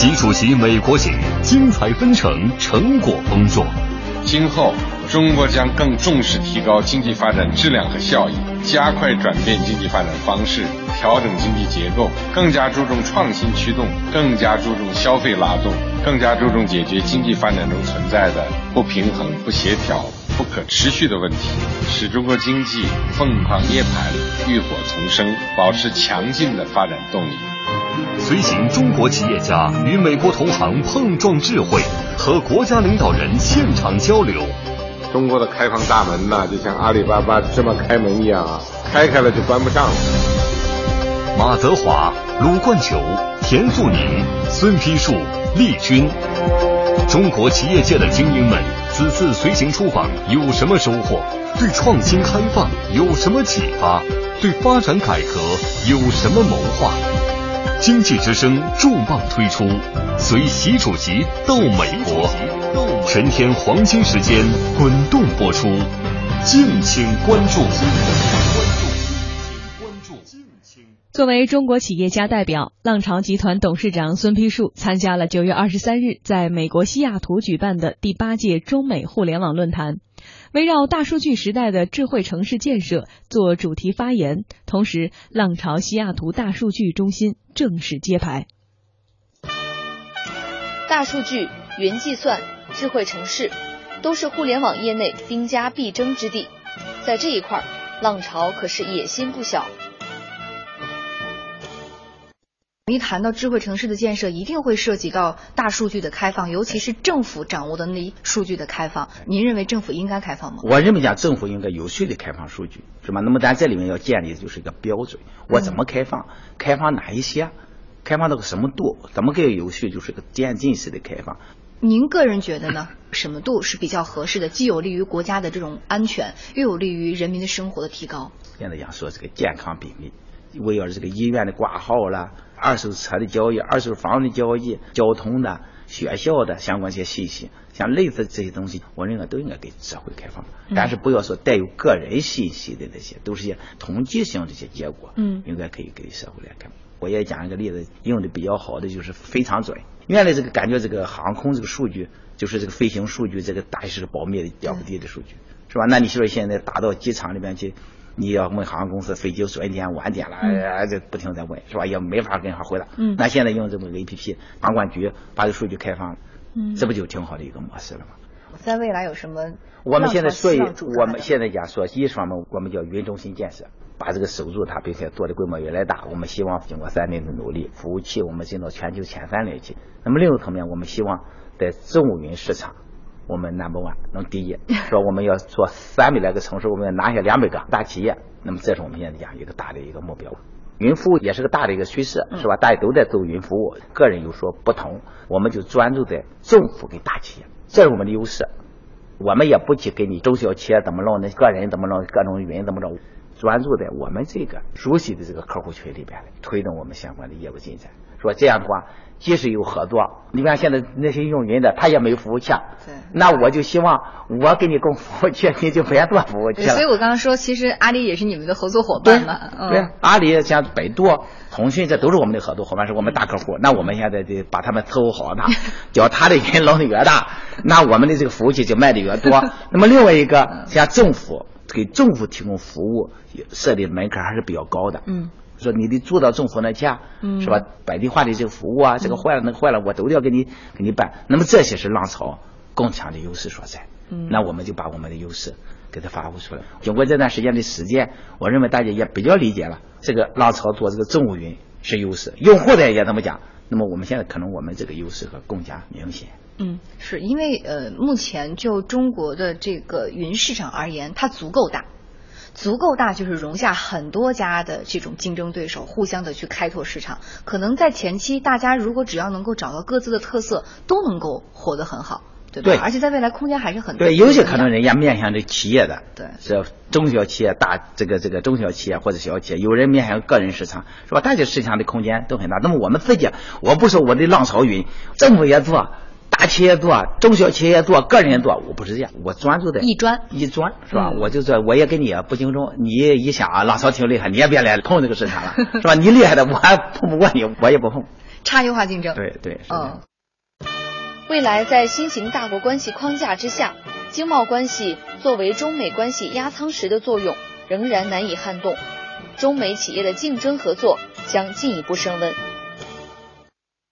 习主席美国行，精彩纷呈，成果丰硕。今后，中国将更重视提高经济发展质量和效益，加快转变经济发展方式，调整经济结构，更加注重创新驱动，更加注重消费拉动，更加注重解决经济发展中存在的不平衡、不协调、不可持续的问题，使中国经济凤凰涅槃、浴火重生，保持强劲的发展动力。随行中国企业家与美国同行碰撞智慧，和国家领导人现场交流。中国的开放大门呐，就像阿里巴巴这么开门一样啊，开开了就关不上了。马泽华、鲁冠球、田富宁、孙丕树、厉军，中国企业界的精英们，此次随行出访有什么收获？对创新开放有什么启发？对发展改革有什么谋划？经济之声重磅推出，随习主席到美国，全天黄金时间滚动播出，敬请关注。作为中国企业家代表，浪潮集团董事长孙丕树参加了九月二十三日在美国西雅图举办的第八届中美互联网论坛。围绕大数据时代的智慧城市建设做主题发言，同时，浪潮西雅图大数据中心正式揭牌。大数据、云计算、智慧城市，都是互联网业内兵家必争之地，在这一块，浪潮可是野心不小。一谈到智慧城市的建设，一定会涉及到大数据的开放，尤其是政府掌握的那数据的开放。您认为政府应该开放吗？我认为讲政府应该有序的开放数据，是吧？那么咱这里面要建立的就是一个标准，我怎么开放？开放哪一些？开放到个什么度？怎么个有序？就是个渐进式的开放。您个人觉得呢？什么度是比较合适的？既有利于国家的这种安全，又有利于人民的生活的提高。现在讲说这个健康比例，围绕着这个医院的挂号了。二手车的交易、二手房的交易、交通的、学校的相关一些信息，像类似这些东西，我认为都应该给社会开放。但是不要说带有个人信息的那些，都是些统计性这些结果，嗯，应该可以给社会来看。我也讲一个例子，用的比较好的就是非常准。原来这个感觉这个航空这个数据，就是这个飞行数据，这个大概是保密的了不低的数据，是吧？那你说现在打到机场里面去？你要问航空公司飞机准点晚点了，哎，这不停在问，是吧？也没法跟他回答。嗯，那现在用这么个 A P P，航管局把这数据开放了，嗯，这不就挺好的一个模式了吗？在未来有什么？我们现在所以我们现在讲说一方面我们叫云中心建设，把这个守住它，并且做的规模越来越大。我们希望经过三年的努力，服务器我们进到全球前三类去。那么另一个层面，我们希望在政务云市场。我们 number one 能第一，说我们要做三百来个城市，我们要拿下两百个大企业，那么这是我们现在讲一个大的一个目标。云服务也是个大的一个趋势，是吧？大家都在做云服务，个人有所不同，我们就专注在政府跟大企业，这是我们的优势。我们也不去给你中小企业怎么弄，那个人怎么弄，各种云怎么着，专注在我们这个熟悉的这个客户群里边推动我们相关的业务进展。说这样的话。即使有合作，你看现在那些用云的，他也没服务器，对，那我就希望我给你供服务器，你就别做服务器了。所以我刚刚说，其实阿里也是你们的合作伙伴嘛。对，阿里像百度、腾讯，这都是我们的合作伙伴，是我们大客户。那我们现在得把他们伺候好呢，叫他的云弄得越大，那我们的这个服务器就卖的越多。那么另外一个，像政府给政府提供服务设立门槛还是比较高的。嗯。说你得住到政府那去，是吧？本地化的这个服务啊，这个坏了那个坏了，我都要给你给你办。那么这些是浪潮更强的优势所在。嗯那我们就把我们的优势给它发挥出来。经过这段时间的实践，我认为大家也比较理解了，这个浪潮做这个政务云是优势，用户的也这么讲。那么我们现在可能我们这个优势和更加明显。嗯，是因为呃，目前就中国的这个云市场而言，它足够大。足够大，就是容下很多家的这种竞争对手，互相的去开拓市场。可能在前期，大家如果只要能够找到各自的特色，都能够活得很好，对吧？对。而且在未来空间还是很对。有些可能人家面向这企业的，对，是中小企业、大这个这个中小企业或者小企业，有人面向个人市场，是吧？大家市场的空间都很大。那么我们自己，我不说我的浪潮云，政府也做。大企业多，中小企业多，个人多，我不是这样，我专注的一专一专是吧？我就说我也跟你不竞争，你一想啊，浪潮挺厉害，你也别来碰这个市场了，是吧？你厉害的，我还碰不过你，我也不碰。差异化竞争。对对，嗯。未来在新型大国关系框架之下，经贸关系作为中美关系压舱石的作用仍然难以撼动，中美企业的竞争合作将进一步升温。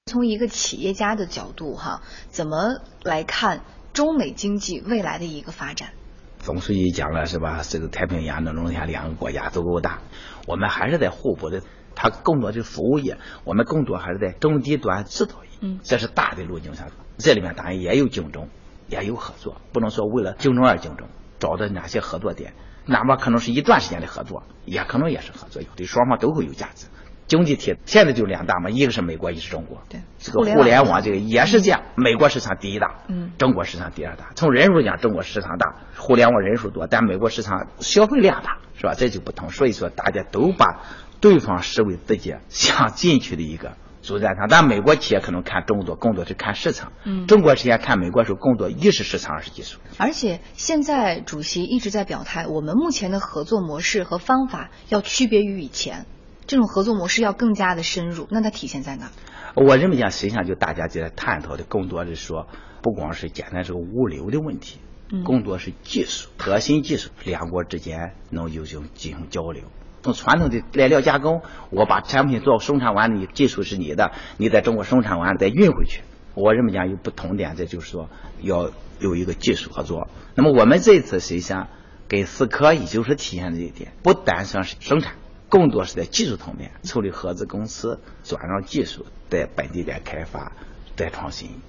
从一个企业家的角度，哈，怎么来看中美经济未来的一个发展？总书记讲了是吧？这个太平洋的中下两个国家足够大，我们还是在互补的。它更多的服务业，我们更多还是在中低端制造业。嗯，这是大的路径上。这里面当然也有竞争，也有合作，不能说为了竞争而竞争，找的哪些合作点，哪怕可能是一段时间的合作，也可能也是合作，对双方都会有价值。经济体现在就两大嘛，一个是美国，一个是中国。对，这个互联网这个也是这样，美国市场第一大，嗯，中国市场第二大。从人数讲，中国市场大，互联网人数多，但美国市场消费量大，是吧？这就不同。所以说，大家都把对方视为自己想进去的一个。主战场，但美国企业可能看中国更多是看市场，嗯，中国企业看美国时候更多一是市场，二是技术。而且现在主席一直在表态，我们目前的合作模式和方法要区别于以前，这种合作模式要更加的深入。那它体现在哪？我认为讲，实际上就大家在探讨的更多的说，不光是简单这个物流的问题，嗯，更多是技术核心技术，两国之间能有这种进行交流。从传统的来料加工，我把产品做生产完你，技术是你的，你在中国生产完再运回去。我认为讲有不同点，这就是说要有一个技术合作。那么我们这次实际上给思科也就是体现这一点，不单算是生产，更多是在技术层面，处理合资公司转让技术，在本地在开发，再创新。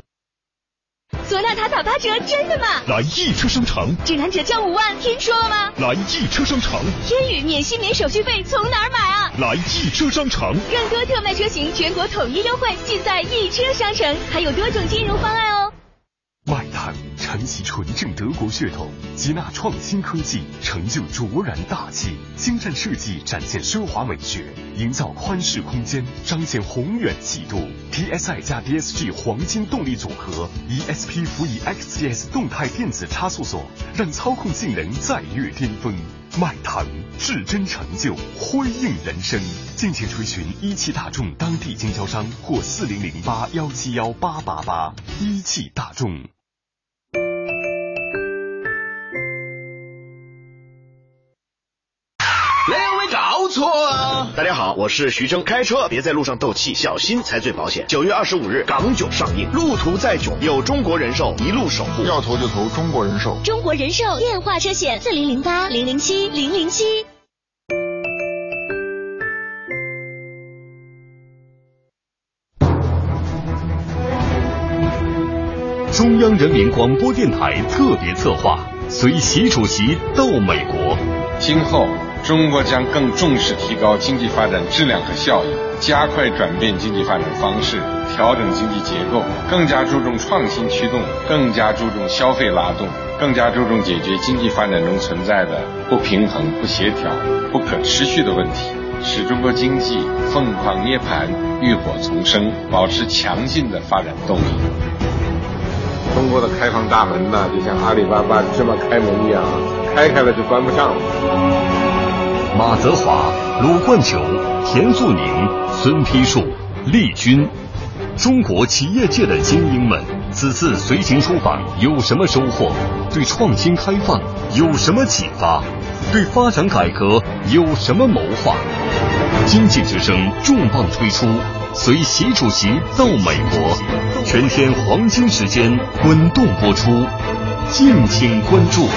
塑料塔打八折，真的吗？来易车商城，指南折降五万，听说了吗？来易车商城，天宇免息免手续费，从哪儿买啊？来易车商城，更多特卖车型，全国统一优惠，尽在易车商城，还有多种金融方案哦。外滩承袭纯正德国血统，接纳创新科技，成就卓然大气；精湛设计展现奢华美学，营造宽适空间，彰显宏远气度。TSI 加 DSG 黄金动力组合，ESP 辅以 XGS 动态电子差速锁，让操控性能再跃巅峰。迈腾至臻成就，辉映人生。敬请垂询一汽大众当地经销商或四零零八幺七幺八八八。一汽大众。错啊！大家好，我是徐峥，开车别在路上斗气，小心才最保险。九月二十五日，港囧上映，路途再囧，有中国人寿一路守护。要投就投中国人寿。中国人寿电话车险四零零八零零七零零七。中央人民广播电台特别策划，随习主席到美国，今后。中国将更重视提高经济发展质量和效益，加快转变经济发展方式，调整经济结构，更加注重创新驱动，更加注重消费拉动，更加注重解决经济发展中存在的不平衡、不协调、不可持续的问题，使中国经济凤凰涅槃、浴火重生，保持强劲的发展动力。中国的开放大门呢，就像阿里巴巴芝麻开门一样，开开了就关不上了。马泽华、鲁冠球、田素宁、孙丕树、丽君，中国企业界的精英们，此次随行出访有什么收获？对创新开放有什么启发？对发展改革有什么谋划？经济之声重磅推出，随习主席到美国，全天黄金时间滚动播出，敬请关注。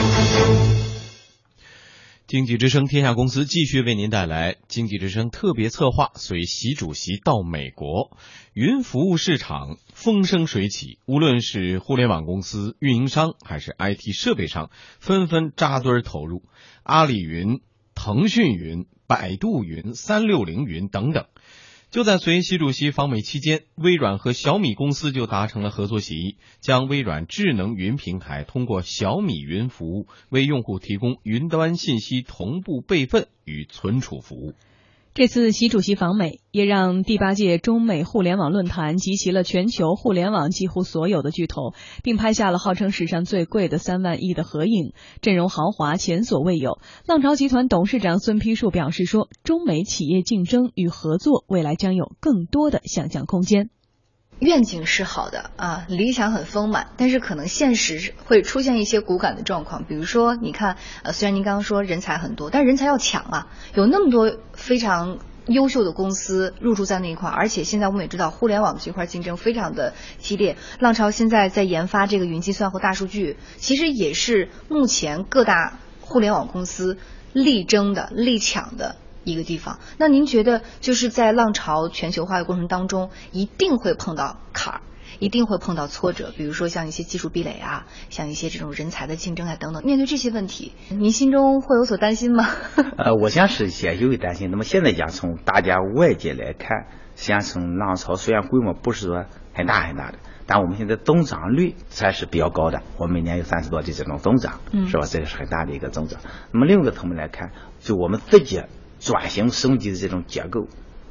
经济之声天下公司继续为您带来经济之声特别策划，随习主席到美国，云服务市场风生水起，无论是互联网公司运营商还是 IT 设备商，纷纷扎堆投入，阿里云、腾讯云、百度云、三六零云等等。就在随习主席访美期间，微软和小米公司就达成了合作协议，将微软智能云平台通过小米云服务为用户提供云端信息同步备份与存储服务。这次习主席访美，也让第八届中美互联网论坛集齐了全球互联网几乎所有的巨头，并拍下了号称史上最贵的三万亿的合影，阵容豪华，前所未有。浪潮集团董事长孙丕恕表示说：“中美企业竞争与合作，未来将有更多的想象空间。”愿景是好的啊，理想很丰满，但是可能现实会出现一些骨感的状况。比如说，你看，呃，虽然您刚刚说人才很多，但人才要抢啊，有那么多非常优秀的公司入驻在那一块，而且现在我们也知道，互联网这块竞争非常的激烈。浪潮现在在研发这个云计算和大数据，其实也是目前各大互联网公司力争的、力抢的。一个地方，那您觉得就是在浪潮全球化的过程当中，一定会碰到坎儿，一定会碰到挫折，比如说像一些技术壁垒啊，像一些这种人才的竞争啊等等。面对这些问题，您心中会有所担心吗？呃，我想是先有担心。那么现在讲从大家外界来看，实际上从浪潮虽然规模不是说很大很大的，但我们现在增长率才是比较高的，我们每年有三十多的这种增长，嗯，是吧？这个是很大的一个增长。那么另一个层面来看，就我们自己。转型升级的这种结构，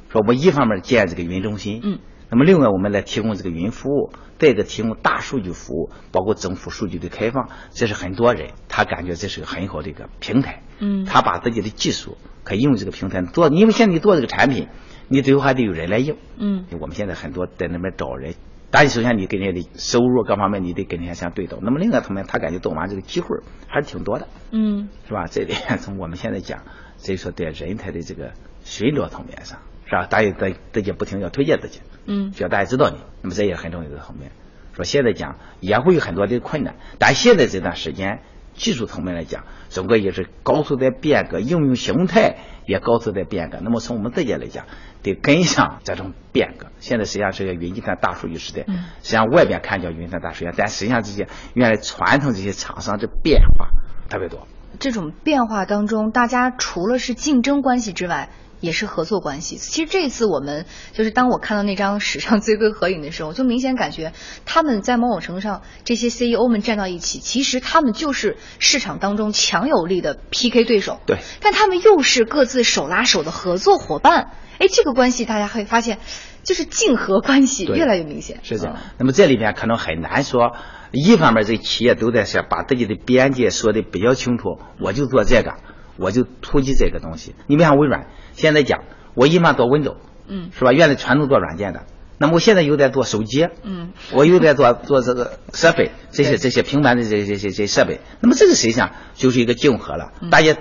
说我们一方面建这个云中心，嗯，那么另外我们来提供这个云服务，再一个提供大数据服务，包括政府数据的开放，这是很多人他感觉这是个很好的一个平台，嗯，他把自己的技术可以用这个平台做，因为现在你做这个产品，你最后还得有人来用，嗯，我们现在很多在那边找人，但首先你跟人家的收入各方面你得跟人家相对等，那么另外方面他感觉做完这个机会还是挺多的，嗯，是吧？这点从我们现在讲。所以说，在人才的这个寻找层面上，是吧？大家在自己不停要推荐自己，嗯，需要大家知道你。那么这也很重要的层面。说现在讲也会有很多的困难，但现在这段时间技术层面来讲，整个也是高速在变革，应用形态也高速在变革。那么从我们自己来讲，得跟上这种变革。现在实际上是个云计算大数据时代，实际上外边看叫云计算大数据，但实际上这些原来传统这些厂商的变化特别多。这种变化当中，大家除了是竞争关系之外，也是合作关系。其实这次我们就是当我看到那张史上最贵合影的时候，就明显感觉他们在某种程度上，这些 CEO 们站到一起，其实他们就是市场当中强有力的 PK 对手。对，但他们又是各自手拉手的合作伙伴。哎，这个关系大家会发现，就是竞合关系越来越明显。是这样。那么这里边可能很难说。一方面，这企业都在想把自己的边界说的比较清楚，我就做这个，我就突击这个东西。你比方微软，现在讲我一般做 Windows，嗯，是吧？原来传统做软件的，那么我现在又在做手机，嗯，我又在做做这个设备，这些这些平板的这些这些设备。那么这个实际上就是一个竞合了，大家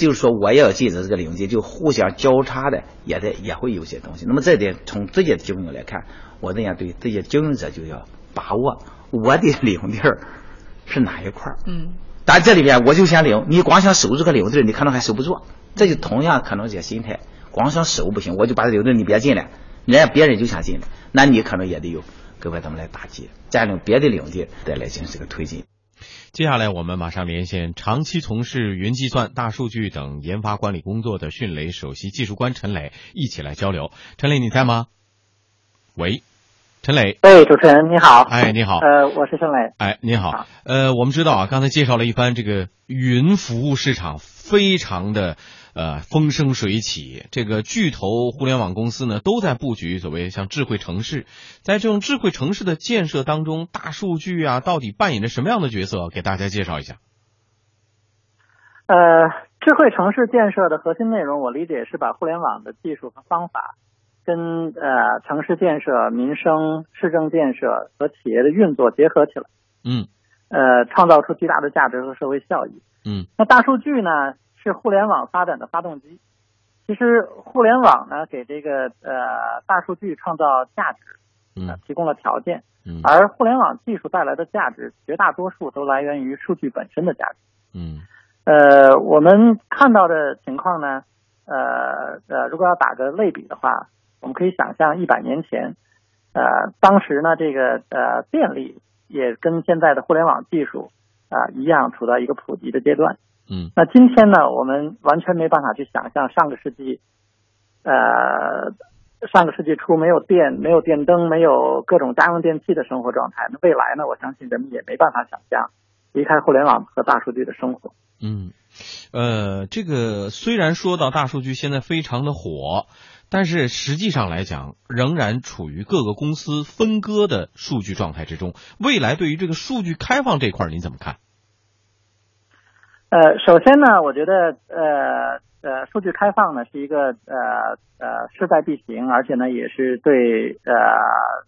就是说我也要进入这个领域，就互相交叉的，也在也会有些东西。那么这点从自己的经营来看，我这样对这些经营者就要把握。我的领地儿是哪一块儿？嗯，但这里边我就想领，你光想守这个领地儿，你可能还守不住。这就同样可能这心态，光想守不行，我就把这领地儿你别进来，人家别人就想进来，那你可能也得有各位他们来打击，占领别的领地再来进行这个推进。接下来我们马上连线长期从事云计算、大数据等研发管理工作的迅雷首席技术官陈磊，一起来交流。陈磊，你在吗？喂。陈磊，哎，主持人你好，哎，你好，呃，我是陈磊，哎，你好，呃，我们知道啊，刚才介绍了一番，这个云服务市场非常的呃风生水起，这个巨头互联网公司呢都在布局所谓像智慧城市，在这种智慧城市的建设当中，大数据啊到底扮演着什么样的角色？给大家介绍一下。呃，智慧城市建设的核心内容，我理解是把互联网的技术和方法。跟呃城市建设、民生、市政建设和企业的运作结合起来，嗯，呃，创造出巨大的价值和社会效益，嗯。那大数据呢，是互联网发展的发动机。其实互联网呢，给这个呃大数据创造价值，嗯，提供了条件，嗯。而互联网技术带来的价值，绝大多数都来源于数据本身的价值，嗯。呃，我们看到的情况呢，呃呃，如果要打个类比的话。我们可以想象，一百年前，呃，当时呢，这个呃电力也跟现在的互联网技术啊一样，处在一个普及的阶段。嗯。那今天呢，我们完全没办法去想象上个世纪，呃，上个世纪初没有电、没有电灯、没有各种家用电器的生活状态。那未来呢，我相信人们也没办法想象离开互联网和大数据的生活。嗯，呃，这个虽然说到大数据现在非常的火，但是实际上来讲，仍然处于各个公司分割的数据状态之中。未来对于这个数据开放这块，您怎么看？呃，首先呢，我觉得呃呃，数据开放呢是一个呃呃势在必行，而且呢也是对呃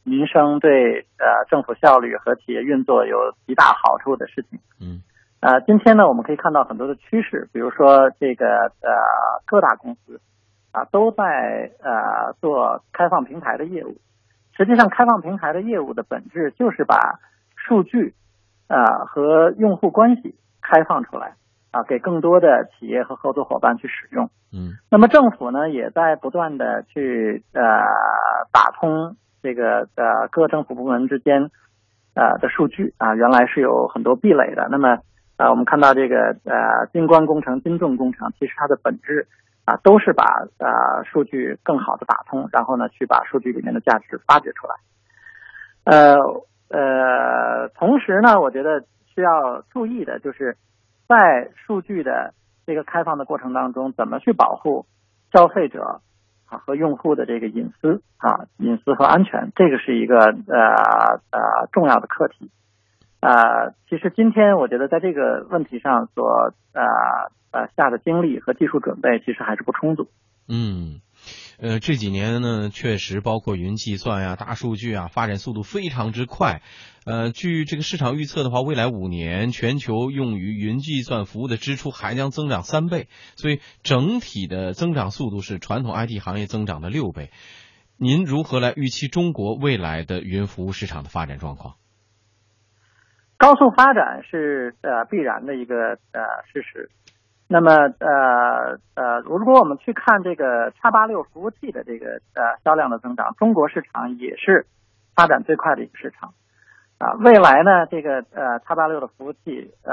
民生、对呃政府效率和企业运作有极大好处的事情。嗯。呃，今天呢，我们可以看到很多的趋势，比如说这个呃各大公司啊都在呃做开放平台的业务。实际上，开放平台的业务的本质就是把数据啊和用户关系开放出来。啊，给更多的企业和合作伙伴去使用。嗯，那么政府呢，也在不断的去呃打通这个呃各政府部门之间呃的数据啊，原来是有很多壁垒的。那么呃，我们看到这个呃金关工程、金重工程，其实它的本质啊，都是把呃数据更好的打通，然后呢，去把数据里面的价值发掘出来。呃呃，同时呢，我觉得需要注意的就是。在数据的这个开放的过程当中，怎么去保护消费者啊和用户的这个隐私啊隐私和安全，这个是一个呃呃重要的课题。呃，其实今天我觉得在这个问题上所呃呃下的精力和技术准备，其实还是不充足。嗯。呃，这几年呢，确实包括云计算呀、大数据啊，发展速度非常之快。呃，据这个市场预测的话，未来五年全球用于云计算服务的支出还将增长三倍，所以整体的增长速度是传统 IT 行业增长的六倍。您如何来预期中国未来的云服务市场的发展状况？高速发展是呃必然的一个呃事实。那么，呃呃，如果我们去看这个叉八六服务器的这个呃销量的增长，中国市场也是发展最快的一个市场。啊，未来呢，这个呃叉八六的服务器呃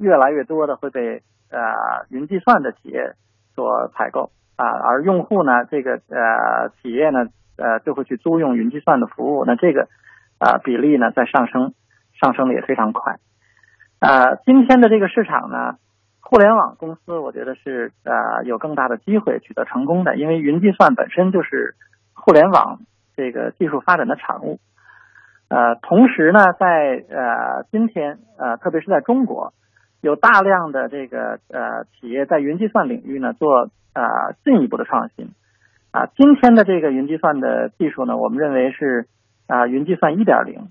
越来越多的会被呃云计算的企业所采购啊，而用户呢，这个呃企业呢呃就会去租用云计算的服务，那这个啊比例呢在上升，上升的也非常快。啊，今天的这个市场呢。互联网公司，我觉得是呃有更大的机会取得成功的，因为云计算本身就是互联网这个技术发展的产物。呃，同时呢，在呃今天呃，特别是在中国，有大量的这个呃企业在云计算领域呢做呃进一步的创新。啊，今天的这个云计算的技术呢，我们认为是啊云计算一点零。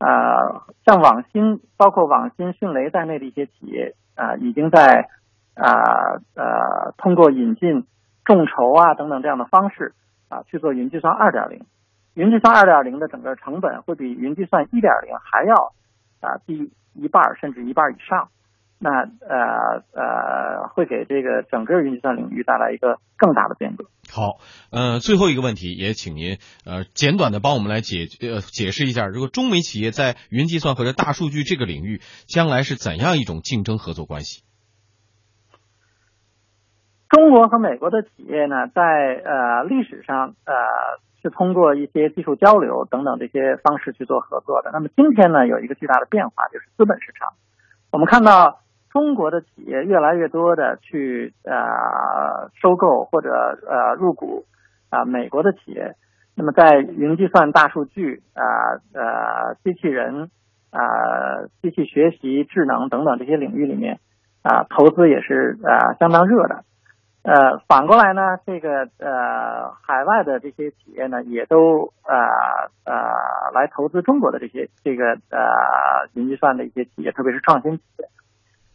啊，像网新，包括网新、迅雷在内的一些企业。啊，已经在啊呃通过引进众筹啊等等这样的方式啊去做云计算二点零，云计算二点零的整个成本会比云计算一点零还要啊低一半甚至一半以上，那呃呃会给这个整个云计算领域带来一个更大的变革。好，呃最后一个问题也请您呃简短的帮我们来解呃解释一下，如果中美企业在云计算或者大数据这个领域将来是怎样一种竞争合作关系？中国和美国的企业呢，在呃历史上呃是通过一些技术交流等等这些方式去做合作的。那么今天呢，有一个巨大的变化，就是资本市场。我们看到。中国的企业越来越多的去呃收购或者呃入股啊美国的企业，那么在云计算、大数据啊呃机器人啊机器学习、智能等等这些领域里面啊投资也是啊相当热的。呃反过来呢，这个呃海外的这些企业呢也都呃呃来投资中国的这些这个呃云计算的一些企业，特别是创新企业。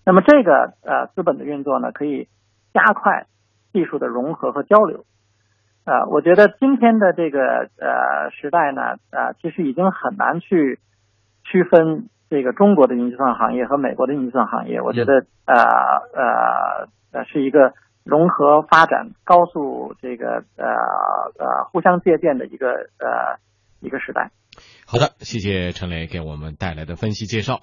那么这个呃资本的运作呢，可以加快技术的融合和交流。呃，我觉得今天的这个呃时代呢，呃，其实已经很难去区分这个中国的云计算行业和美国的云计算行业。我觉得呃呃呃是一个融合发展、高速这个呃呃互相借鉴的一个呃一个时代。好的，谢谢陈磊给我们带来的分析介绍。